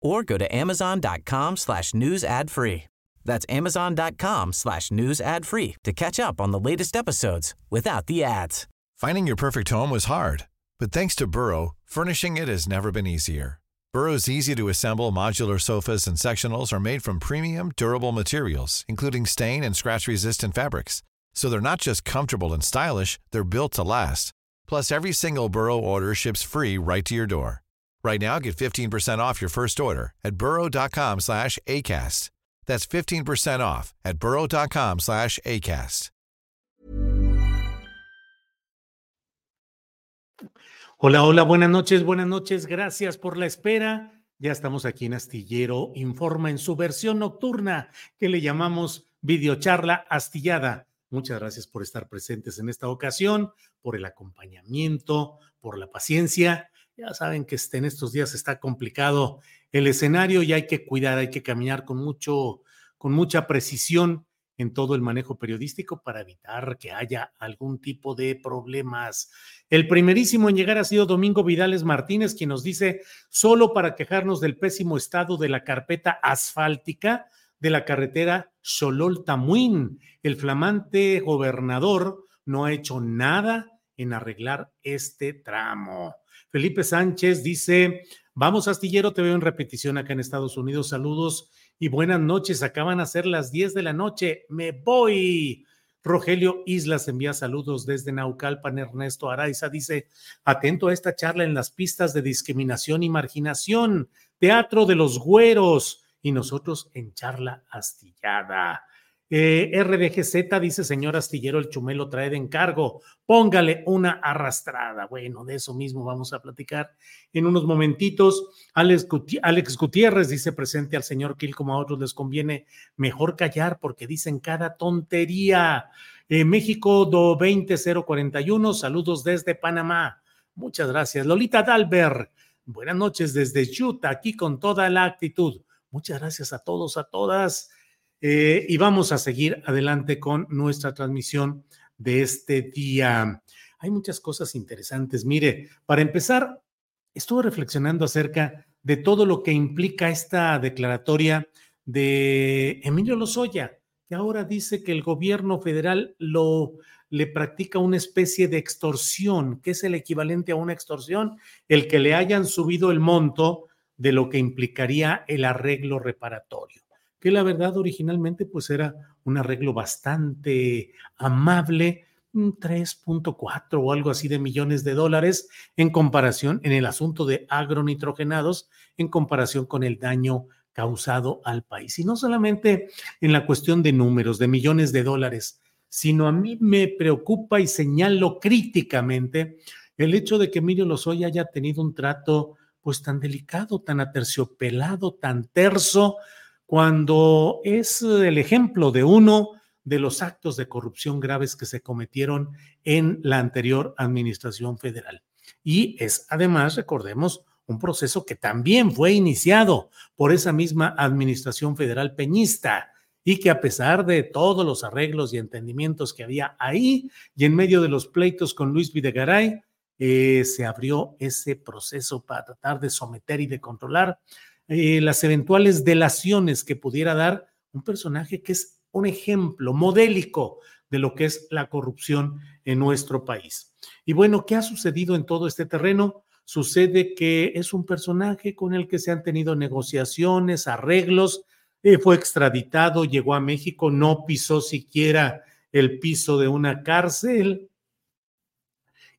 or go to amazon.com slash news ad free. That's amazon.com slash news ad free to catch up on the latest episodes without the ads. Finding your perfect home was hard, but thanks to Burrow, furnishing it has never been easier. Burrow's easy to assemble modular sofas and sectionals are made from premium, durable materials, including stain and scratch resistant fabrics. So they're not just comfortable and stylish, they're built to last. Plus, every single Burrow order ships free right to your door. Right now, get 15% off your first order at burrow.com slash ACAST. That's 15% off at burrow.com slash ACAST. Hola, hola, buenas noches, buenas noches. Gracias por la espera. Ya estamos aquí en Astillero Informa en su versión nocturna que le llamamos videocharla astillada. Muchas gracias por estar presentes en esta ocasión, por el acompañamiento, por la paciencia ya saben que este, en estos días está complicado el escenario y hay que cuidar, hay que caminar con mucho, con mucha precisión en todo el manejo periodístico para evitar que haya algún tipo de problemas. El primerísimo en llegar ha sido Domingo Vidales Martínez, quien nos dice, solo para quejarnos del pésimo estado de la carpeta asfáltica de la carretera Xolol-Tamuín. El flamante gobernador no ha hecho nada en arreglar este tramo. Felipe Sánchez dice, vamos astillero, te veo en repetición acá en Estados Unidos, saludos y buenas noches, acaban a ser las 10 de la noche, me voy. Rogelio Islas envía saludos desde Naucalpan. Ernesto Araiza dice: Atento a esta charla en las pistas de discriminación y marginación, Teatro de los Güeros y nosotros en charla astillada. Eh, dice, señor Astillero, el chumelo trae de encargo, póngale una arrastrada. Bueno, de eso mismo vamos a platicar en unos momentitos. Alex, Gutiérrez dice presente al señor Kill, como a otros les conviene mejor callar porque dicen cada tontería. Eh, México do 20041, saludos desde Panamá. Muchas gracias. Lolita Dalber, buenas noches desde Utah, aquí con toda la actitud. Muchas gracias a todos, a todas. Eh, y vamos a seguir adelante con nuestra transmisión de este día. Hay muchas cosas interesantes. Mire, para empezar, estuve reflexionando acerca de todo lo que implica esta declaratoria de Emilio Lozoya, que ahora dice que el gobierno federal lo le practica una especie de extorsión, que es el equivalente a una extorsión, el que le hayan subido el monto de lo que implicaría el arreglo reparatorio que la verdad originalmente pues era un arreglo bastante amable, 3.4 o algo así de millones de dólares en comparación en el asunto de agronitrogenados, en comparación con el daño causado al país. Y no solamente en la cuestión de números, de millones de dólares, sino a mí me preocupa y señalo críticamente el hecho de que Emilio Lozoya haya tenido un trato pues tan delicado, tan aterciopelado, tan terso cuando es el ejemplo de uno de los actos de corrupción graves que se cometieron en la anterior administración federal. Y es además, recordemos, un proceso que también fue iniciado por esa misma administración federal peñista y que a pesar de todos los arreglos y entendimientos que había ahí y en medio de los pleitos con Luis Videgaray, eh, se abrió ese proceso para tratar de someter y de controlar eh, las eventuales delaciones que pudiera dar un personaje que es un ejemplo modélico de lo que es la corrupción en nuestro país. Y bueno, ¿qué ha sucedido en todo este terreno? Sucede que es un personaje con el que se han tenido negociaciones, arreglos, eh, fue extraditado, llegó a México, no pisó siquiera el piso de una cárcel,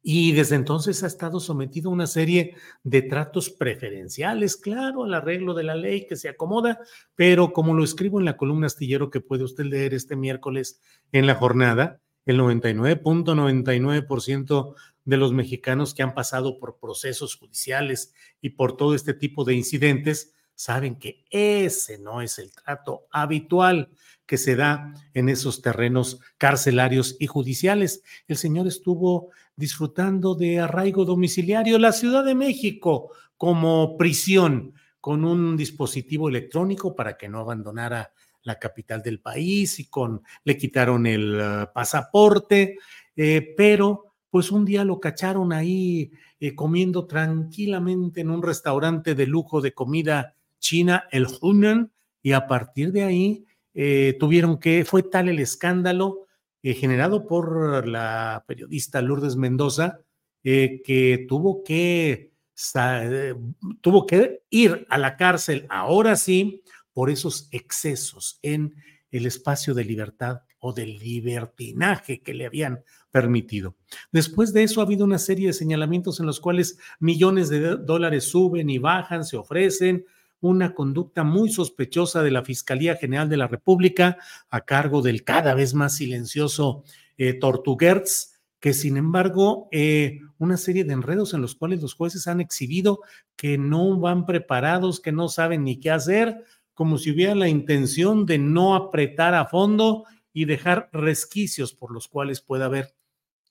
y desde entonces ha estado sometido a una serie de tratos preferenciales, claro, al arreglo de la ley que se acomoda, pero como lo escribo en la columna astillero que puede usted leer este miércoles en la jornada, el 99.99% de los mexicanos que han pasado por procesos judiciales y por todo este tipo de incidentes saben que ese no es el trato habitual que se da en esos terrenos carcelarios y judiciales. El señor estuvo disfrutando de arraigo domiciliario la Ciudad de México como prisión con un dispositivo electrónico para que no abandonara la capital del país y con le quitaron el uh, pasaporte, eh, pero pues un día lo cacharon ahí eh, comiendo tranquilamente en un restaurante de lujo de comida china, el Hunan, y a partir de ahí eh, tuvieron que, fue tal el escándalo generado por la periodista Lourdes Mendoza, que tuvo que, tuvo que ir a la cárcel, ahora sí, por esos excesos en el espacio de libertad o del libertinaje que le habían permitido. Después de eso ha habido una serie de señalamientos en los cuales millones de dólares suben y bajan, se ofrecen, una conducta muy sospechosa de la Fiscalía General de la República a cargo del cada vez más silencioso eh, que sin embargo, eh, una serie de enredos en los cuales los jueces han exhibido que no van preparados, que no saben ni qué hacer, como si hubiera la intención de no apretar a fondo y dejar resquicios por los cuales pueda haber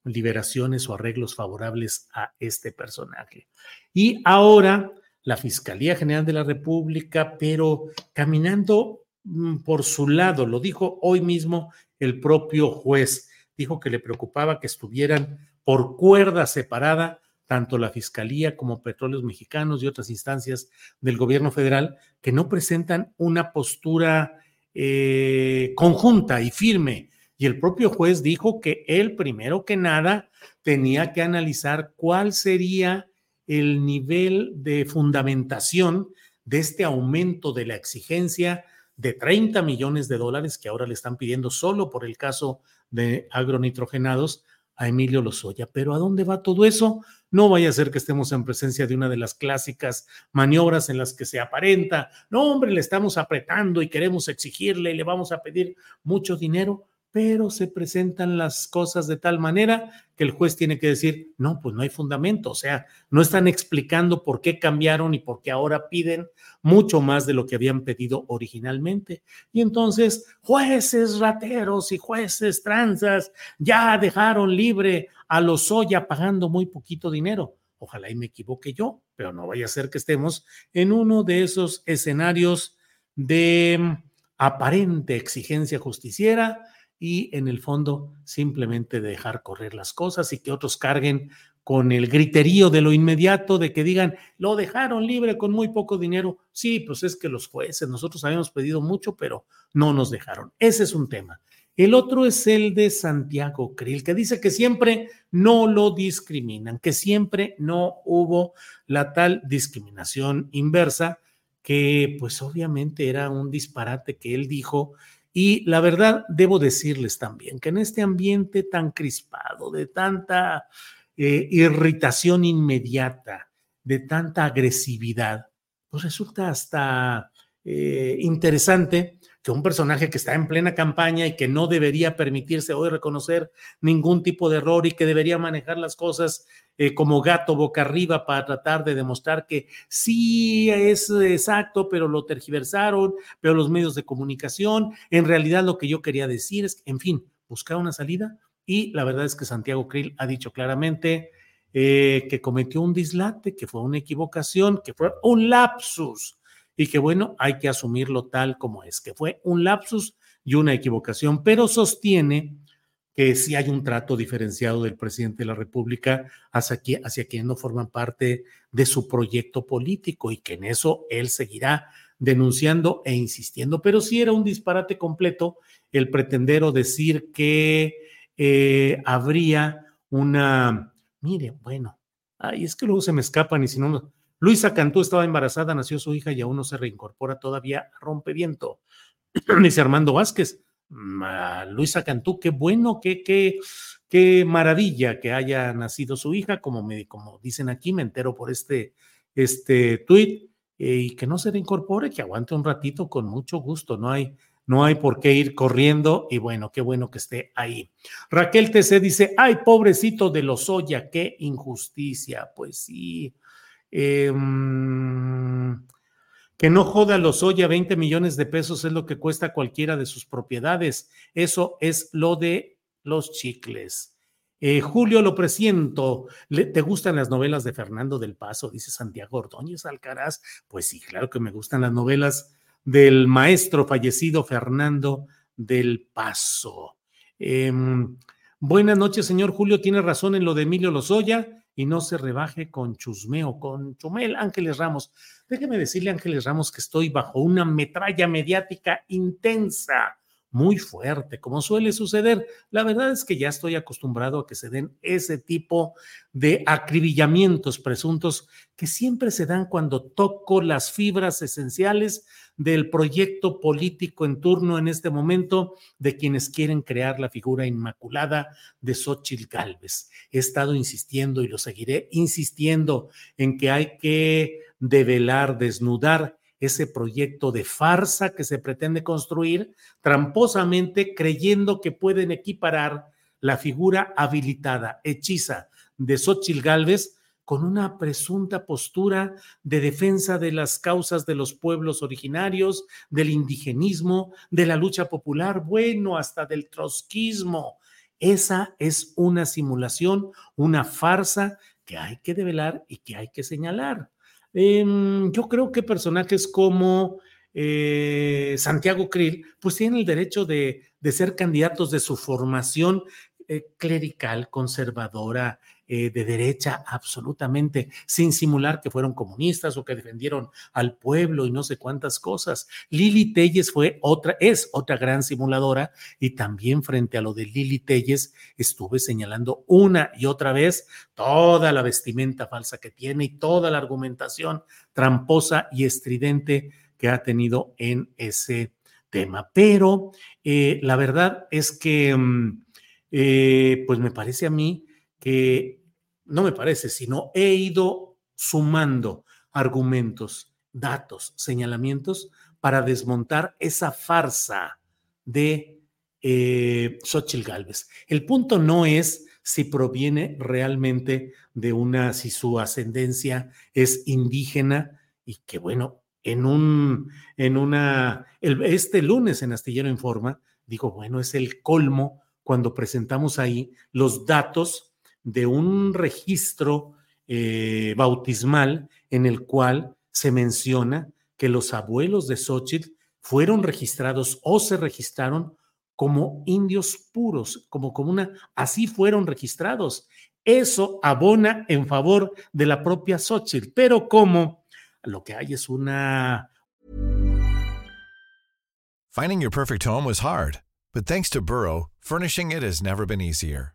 liberaciones o arreglos favorables a este personaje. Y ahora la Fiscalía General de la República, pero caminando mm, por su lado, lo dijo hoy mismo el propio juez, dijo que le preocupaba que estuvieran por cuerda separada tanto la Fiscalía como Petróleos Mexicanos y otras instancias del gobierno federal que no presentan una postura eh, conjunta y firme. Y el propio juez dijo que él, primero que nada, tenía que analizar cuál sería el nivel de fundamentación de este aumento de la exigencia de 30 millones de dólares que ahora le están pidiendo solo por el caso de agronitrogenados a Emilio Lozoya. Pero ¿a dónde va todo eso? No vaya a ser que estemos en presencia de una de las clásicas maniobras en las que se aparenta, no hombre, le estamos apretando y queremos exigirle y le vamos a pedir mucho dinero pero se presentan las cosas de tal manera que el juez tiene que decir, no, pues no hay fundamento, o sea, no están explicando por qué cambiaron y por qué ahora piden mucho más de lo que habían pedido originalmente. Y entonces, jueces rateros y jueces tranzas ya dejaron libre a los Lozoya pagando muy poquito dinero. Ojalá y me equivoque yo, pero no vaya a ser que estemos en uno de esos escenarios de aparente exigencia justiciera y en el fondo simplemente dejar correr las cosas y que otros carguen con el griterío de lo inmediato, de que digan, lo dejaron libre con muy poco dinero. Sí, pues es que los jueces, nosotros habíamos pedido mucho, pero no nos dejaron. Ese es un tema. El otro es el de Santiago Krill, que dice que siempre no lo discriminan, que siempre no hubo la tal discriminación inversa, que pues obviamente era un disparate que él dijo y la verdad, debo decirles también que en este ambiente tan crispado, de tanta eh, irritación inmediata, de tanta agresividad, pues resulta hasta eh, interesante que un personaje que está en plena campaña y que no debería permitirse hoy reconocer ningún tipo de error y que debería manejar las cosas eh, como gato boca arriba para tratar de demostrar que sí es exacto, pero lo tergiversaron, pero los medios de comunicación, en realidad lo que yo quería decir es, en fin, buscar una salida. Y la verdad es que Santiago Krill ha dicho claramente eh, que cometió un dislate, que fue una equivocación, que fue un lapsus y que bueno, hay que asumirlo tal como es, que fue un lapsus y una equivocación, pero sostiene que sí hay un trato diferenciado del presidente de la República hacia, quienes no forman parte de su proyecto político y que en eso él seguirá denunciando e insistiendo. Pero sí era un disparate completo el pretender o decir que eh, habría una, mire, bueno, ay, es que luego se me escapan y si no, Luisa Cantú estaba embarazada, nació su hija y aún no se reincorpora todavía, rompe viento. Dice Armando Vázquez, Luisa Cantú, qué bueno, qué, qué, qué maravilla que haya nacido su hija, como, me, como dicen aquí, me entero por este, este tuit, eh, y que no se reincorpore, que aguante un ratito con mucho gusto, no hay, no hay por qué ir corriendo y bueno, qué bueno que esté ahí. Raquel TC dice, ay, pobrecito de los Lozoya, qué injusticia. Pues sí, Em, Que no joda los Oya, 20 millones de pesos es lo que cuesta cualquiera de sus propiedades. Eso es lo de los chicles. Eh, Julio, lo presiento. ¿Te gustan las novelas de Fernando del Paso? Dice Santiago Ordóñez Alcaraz. Pues sí, claro que me gustan las novelas del maestro fallecido Fernando del Paso. Em, buenas noches, señor Julio. Tiene razón en lo de Emilio Lozoya y no se rebaje con chusmeo, con chumel. Ángeles Ramos, déjeme decirle, Ángeles Ramos, que estoy bajo una metralla mediática intensa muy fuerte, como suele suceder. La verdad es que ya estoy acostumbrado a que se den ese tipo de acribillamientos presuntos que siempre se dan cuando toco las fibras esenciales del proyecto político en turno en este momento de quienes quieren crear la figura inmaculada de Xochitl Gálvez. He estado insistiendo y lo seguiré insistiendo en que hay que develar, desnudar ese proyecto de farsa que se pretende construir tramposamente creyendo que pueden equiparar la figura habilitada, hechiza de Xochitl Gálvez con una presunta postura de defensa de las causas de los pueblos originarios, del indigenismo, de la lucha popular, bueno, hasta del trotskismo. Esa es una simulación, una farsa que hay que develar y que hay que señalar. Em, yo creo que personajes como eh, Santiago Krill, pues tienen el derecho de, ser candidatos de su formación eh, clerical, conservadora, eh, de derecha, absolutamente, sin simular que fueron comunistas o que defendieron al pueblo y no sé cuántas cosas. Lili Telles fue otra, es otra gran simuladora y también frente a lo de Lili Telles estuve señalando una y otra vez toda la vestimenta falsa que tiene y toda la argumentación tramposa y estridente que ha tenido en ese tema. Pero eh, la verdad es que, mm, eh, pues me parece a mí que no me parece, sino he ido sumando argumentos, datos, señalamientos para desmontar esa farsa de eh, Xochitl Galvez. El punto no es si proviene realmente de una, si su ascendencia es indígena y que bueno, en un, en una, este lunes en Astillero Informa, digo, bueno, es el colmo cuando presentamos ahí los datos de un registro eh, bautismal en el cual se menciona que los abuelos de Xochitl fueron registrados o se registraron como indios puros, como, como una, así fueron registrados. Eso abona en favor de la propia Xochitl, pero como lo que hay es una... Finding your perfect home was hard, but thanks to Burrow, furnishing it has never been easier.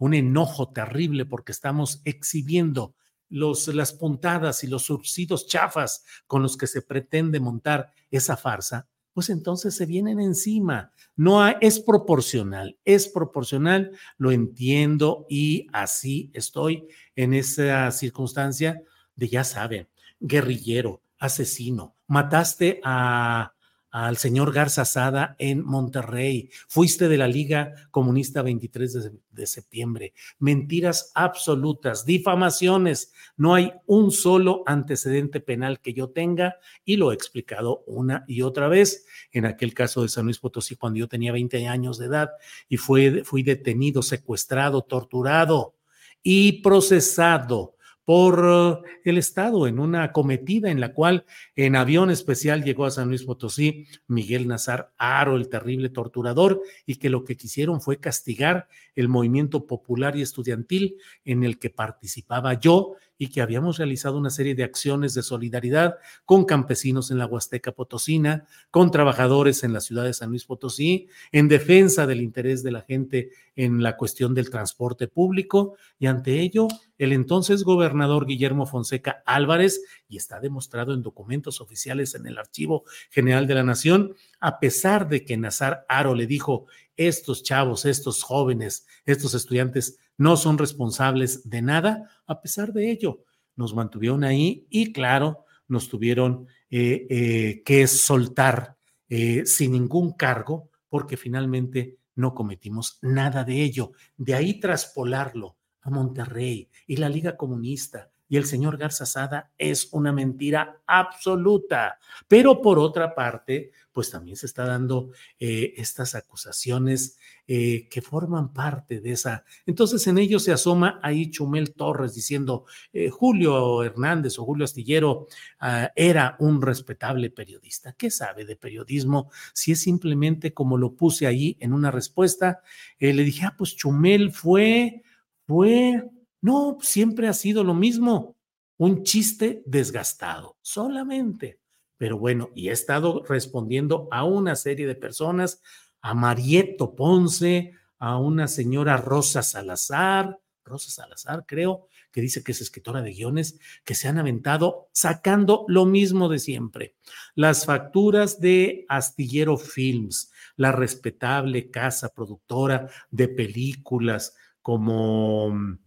Un enojo terrible porque estamos exhibiendo los, las puntadas y los surcidos chafas con los que se pretende montar esa farsa, pues entonces se vienen encima. No es proporcional, es proporcional, lo entiendo y así estoy en esa circunstancia de, ya saben, guerrillero, asesino, mataste a al señor Garza Sada en Monterrey. Fuiste de la Liga Comunista 23 de, septiembre. Mentiras absolutas, difamaciones. No hay un solo antecedente penal que yo tenga y lo he explicado una y otra vez. En aquel caso de San Luis Potosí, cuando yo tenía 20 años de edad y fui, fui detenido, secuestrado, torturado y procesado por eh, el Estado en una cometida en la cual en avión especial llegó a San Luis Potosí Miguel Nazar Aro, el terrible torturador, y que lo que quisieron fue castigar el movimiento popular y estudiantil en el que participaba yo y que habíamos realizado una serie de acciones de solidaridad con campesinos en la Huasteca Potosina, con trabajadores en la ciudad de San Luis Potosí, en defensa del interés de la gente en la cuestión del transporte público. Y ante ello el entonces gobernador Guillermo Fonseca Álvarez, y está demostrado en documentos oficiales en el Archivo General de la Nación, a pesar de que Nazar Aro le dijo, estos chavos, estos jóvenes, estos estudiantes no son responsables de nada, a pesar de ello, nos mantuvieron ahí y claro, nos tuvieron eh, eh, que soltar eh, sin ningún cargo porque finalmente no cometimos nada de ello. De ahí traspolarlo a Monterrey y la Liga Comunista y el señor Garza Sada es una mentira absoluta. Pero por otra parte, pues también se está dando eh, estas acusaciones eh, que forman parte de esa. Entonces en ello se asoma ahí Chumel Torres diciendo, eh, Julio Hernández o Julio Astillero ah, era un respetable periodista. ¿Qué sabe de periodismo? Si es simplemente como lo puse ahí en una respuesta, le dije, ah, pues Chumel fue, fue no, siempre ha sido lo mismo, un chiste desgastado, solamente. Pero bueno, y he estado respondiendo a una serie de personas, a Marieto Ponce, a una señora Rosa Salazar, Rosa Salazar creo, que dice que es escritora de guiones, que se han aventado sacando lo mismo de siempre. Las facturas de Astillero Films, la respetable casa productora de películas como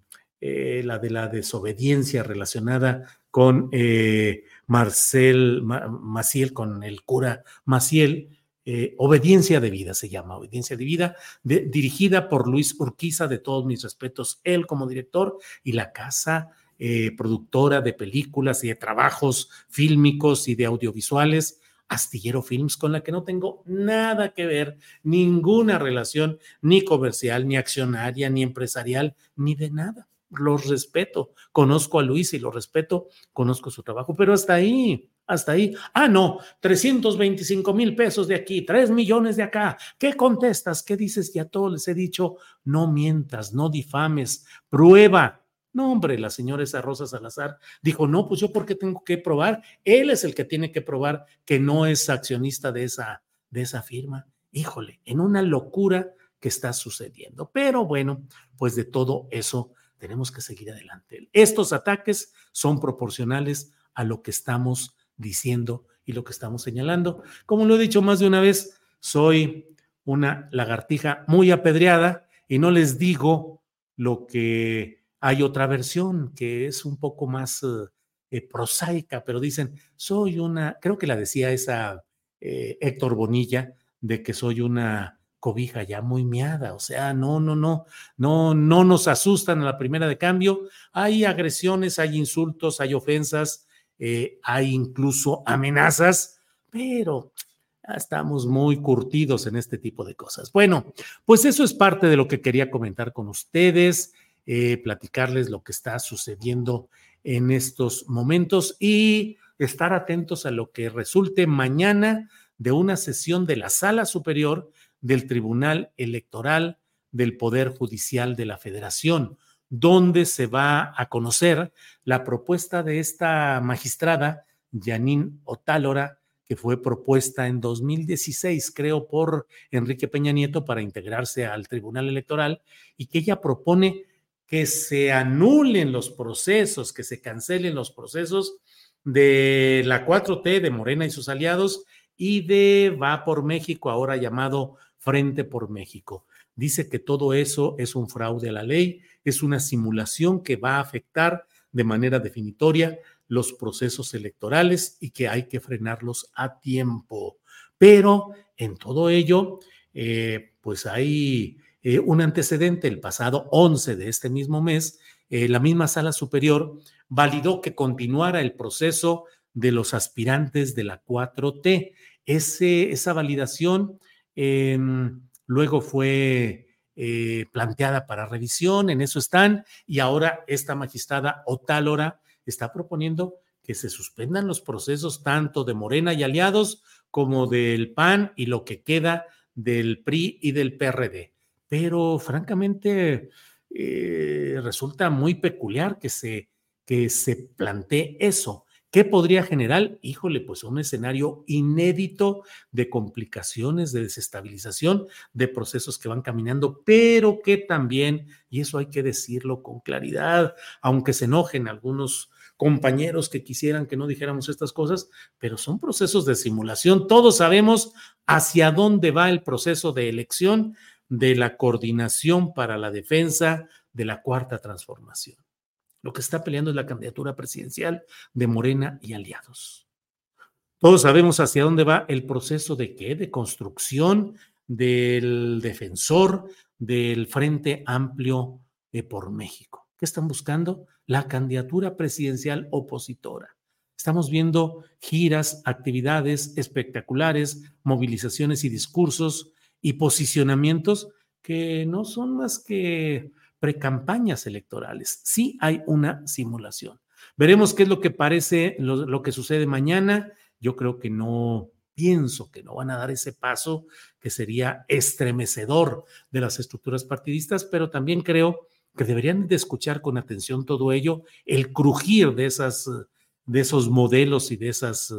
eh, la de la desobediencia relacionada con eh, Marcel Maciel, con el cura Maciel, eh, Obediencia de Vida se llama, Obediencia de Vida, dirigida por Luis Urquiza, de todos mis respetos, él como director y la casa productora de películas y de trabajos fílmicos y de audiovisuales. Astillero Films, con la que no tengo nada que ver, ninguna relación, ni comercial, ni accionaria, ni empresarial, ni de nada los respeto. Conozco a Luis y lo respeto, conozco su trabajo, pero hasta ahí, hasta ahí. Ah, no, 325 mil pesos de aquí, 3 millones de acá. ¿Qué contestas? ¿Qué dices? Ya todo les he dicho, no mientas, no difames, prueba. No, hombre, la señora esa Rosa Salazar dijo, no, pues yo por qué tengo que probar. Él es el que tiene que probar que no es accionista de esa, de esa firma. Híjole, en una locura que está sucediendo. Pero bueno, pues de todo eso tenemos que seguir adelante. Estos ataques son proporcionales a lo que estamos diciendo y lo que estamos señalando. Como lo he dicho más de una vez, soy una lagartija muy apedreada y no les digo lo que hay otra versión que es un poco más eh, prosaica, pero dicen, soy una, creo que la decía esa eh, Héctor Bonilla, de que soy una cobija ya muy miada, o sea, no, no, no, no, no nos asustan a la primera de cambio. Hay agresiones, hay insultos, hay ofensas, eh, hay incluso amenazas, pero estamos muy curtidos en este tipo de cosas. Bueno, pues eso es parte de lo que quería comentar con ustedes, eh, platicarles lo que está sucediendo en estos momentos y estar atentos a lo que resulte mañana de una sesión de la sala superior del Tribunal Electoral del Poder Judicial de la Federación, donde se va a conocer la propuesta de esta magistrada, Janine Otálora, que fue propuesta en 2016, creo, por Enrique Peña Nieto para integrarse al Tribunal Electoral y que ella propone que se anulen los procesos, que se cancelen los procesos de la 4T, de Morena y sus aliados, y de Va por México, ahora llamado Frente por México. Dice que todo eso es un fraude a la ley, es una simulación que va a afectar de manera definitoria los procesos electorales y que hay que frenarlos a tiempo. Pero en todo ello, eh, pues hay eh, un antecedente. El pasado 11 de este mismo mes, eh, la misma sala superior validó que continuara el proceso de los aspirantes de la 4T. Ese, esa validación Luego fue eh, planteada para revisión, en eso están, y ahora esta magistrada Otálora está proponiendo que se suspendan los procesos tanto de Morena y aliados como del PAN y lo que queda del PRI y del PRD. Pero francamente eh, resulta muy peculiar que se, que se plantee eso. ¿Qué podría generar? Híjole, pues un escenario inédito de complicaciones, de desestabilización, de procesos que van caminando, pero que también, y eso hay que decirlo con claridad, aunque se enojen algunos compañeros que quisieran que no dijéramos estas cosas, pero son procesos de simulación. Todos sabemos hacia dónde va el proceso de elección de la coordinación para la defensa de la cuarta transformación. Lo que está peleando es la candidatura presidencial de Morena y aliados. Todos sabemos hacia dónde va el proceso de qué, de construcción del defensor del Frente Amplio por México. ¿Qué están buscando? La candidatura presidencial opositora. Estamos viendo giras, actividades espectaculares, movilizaciones y discursos y posicionamientos que no son más que precampañas electorales. Sí hay una simulación. Veremos qué es lo que parece, lo, que sucede mañana. Yo creo que no, pienso que no van a dar ese paso que sería estremecedor de las estructuras partidistas, pero también creo que deberían de escuchar con atención todo ello, el crujir de, esas, de esos modelos y de esas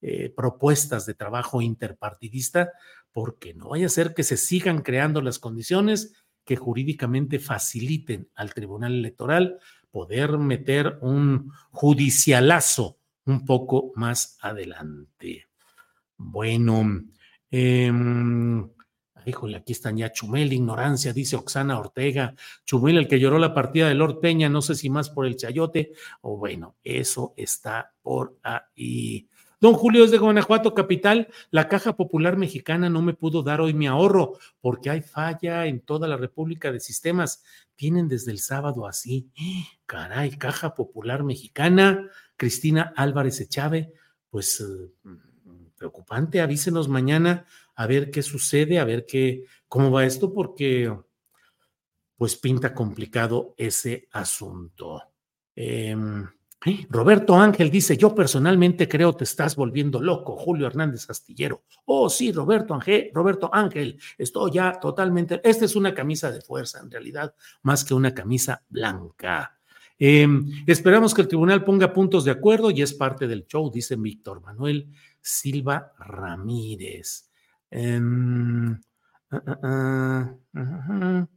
eh, propuestas de trabajo interpartidista, porque no vaya a ser que se sigan creando las condiciones que jurídicamente faciliten al Tribunal Electoral poder meter un judicialazo un poco más adelante. Bueno, eh, híjole, aquí están ya Chumel, ignorancia, dice Oxana Ortega. Chumel, el que lloró la partida de Lord Peña, no sé si más por el chayote o bueno, eso está por ahí. Don Julio es de Guanajuato, capital. La Caja Popular Mexicana no me pudo dar hoy mi ahorro porque hay falla en toda la República de Sistemas. Tienen desde el sábado así. Caray, Caja Popular Mexicana. Cristina Álvarez Echave, pues eh, preocupante. Avísenos mañana a ver qué sucede, a ver qué, cómo va esto, porque pues pinta complicado ese asunto. Eh, Roberto Ángel dice, yo personalmente creo te estás volviendo loco, Julio Hernández Astillero. Oh, sí, Roberto Ángel, Roberto Ángel, estoy ya totalmente, esta es una camisa de fuerza en realidad, más que una camisa blanca. Eh, esperamos que el tribunal ponga puntos de acuerdo y es parte del show, dice Víctor Manuel Silva Ramírez. Eh, uh, uh, uh,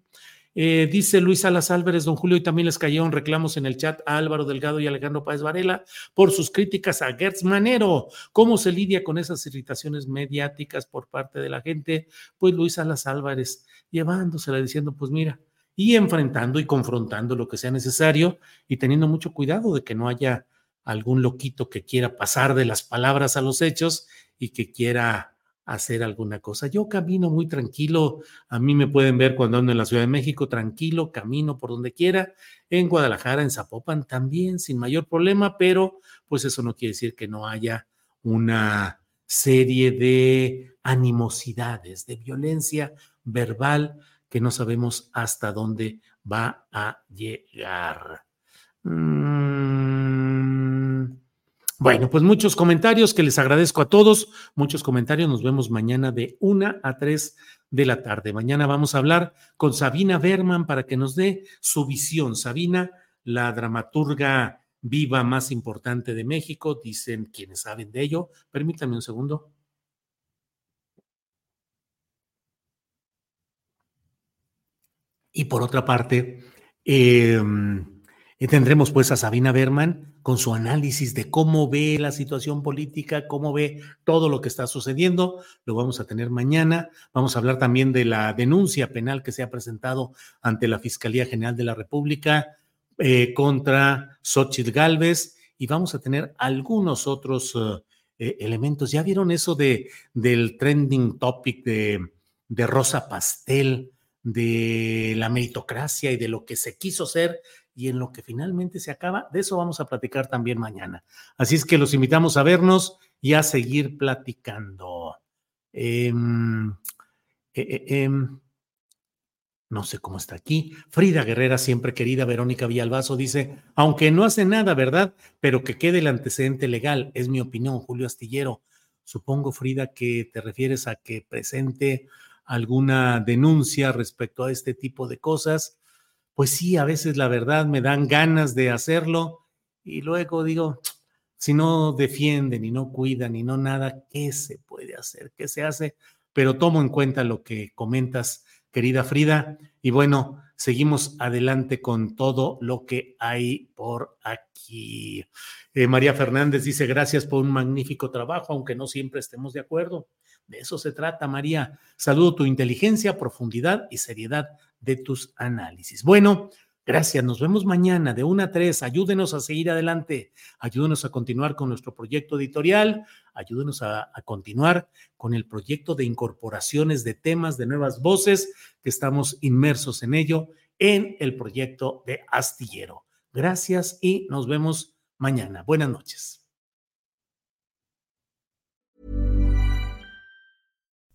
eh, dice Luis Salas Álvarez, don Julio, y también les cayeron reclamos en el chat a Álvaro Delgado y Alejandro Páez Varela por sus críticas a Gertz Manero. ¿Cómo se lidia con esas irritaciones mediáticas por parte de la gente? Pues Luis Salas Álvarez llevándosela diciendo, pues mira, y enfrentando y confrontando lo que sea necesario y teniendo mucho cuidado de que no haya algún loquito que quiera pasar de las palabras a los hechos y que quiera hacer alguna cosa. Yo camino muy tranquilo, a mí me pueden ver cuando ando en la Ciudad de México, tranquilo, camino por donde quiera, en Guadalajara, en Zapopan también, sin mayor problema, pero pues eso no quiere decir que no haya una serie de animosidades, de violencia verbal que no sabemos hasta dónde va a llegar. Mm. Bueno, pues muchos comentarios que les agradezco a todos, muchos comentarios. Nos vemos mañana de una a tres de la tarde. Mañana vamos a hablar con Sabina Berman para que nos dé su visión. Sabina, la dramaturga viva más importante de México, dicen quienes saben de ello. Permítanme un segundo. Y por otra parte, eh, y tendremos pues a Sabina Berman con su análisis de cómo ve la situación política, cómo ve todo lo que está sucediendo. Lo vamos a tener mañana. Vamos a hablar también de la denuncia penal que se ha presentado ante la Fiscalía General de la República eh, contra Xochitl Galvez y vamos a tener algunos otros uh, eh, elementos. ¿Ya vieron eso de, del trending topic de, de Rosa Pastel? de la meritocracia y de lo que se quiso ser y en lo que finalmente se acaba, de eso vamos a platicar también mañana. Así es que los invitamos a vernos y a seguir platicando. Eh, eh, eh, no sé cómo está aquí. Frida Guerrera, siempre querida Verónica Villalbazo, dice, aunque no hace nada, ¿verdad? Pero que quede el antecedente legal, es mi opinión, Julio Astillero. Supongo, Frida, que te refieres a que presente alguna denuncia respecto a este tipo de cosas. Pues sí, a veces la verdad me dan ganas de hacerlo y luego digo, si no defienden y no cuidan y no nada, ¿qué se puede hacer? ¿Qué se hace? Pero tomo en cuenta lo que comentas querida Frida. Y bueno, seguimos adelante con todo lo que hay por aquí. Eh, María Fernández dice, gracias por un magnífico trabajo, aunque no siempre estemos de acuerdo. De eso se trata, María. Saludo tu inteligencia, profundidad y seriedad de tus análisis. Bueno, Gracias, nos vemos mañana de 1 a 3. Ayúdenos a seguir adelante, ayúdenos a continuar con nuestro proyecto editorial, ayúdenos a, a, continuar con el proyecto de incorporaciones de temas, de nuevas voces, que estamos inmersos en ello en el proyecto de Astillero. Gracias y nos vemos mañana. Buenas noches.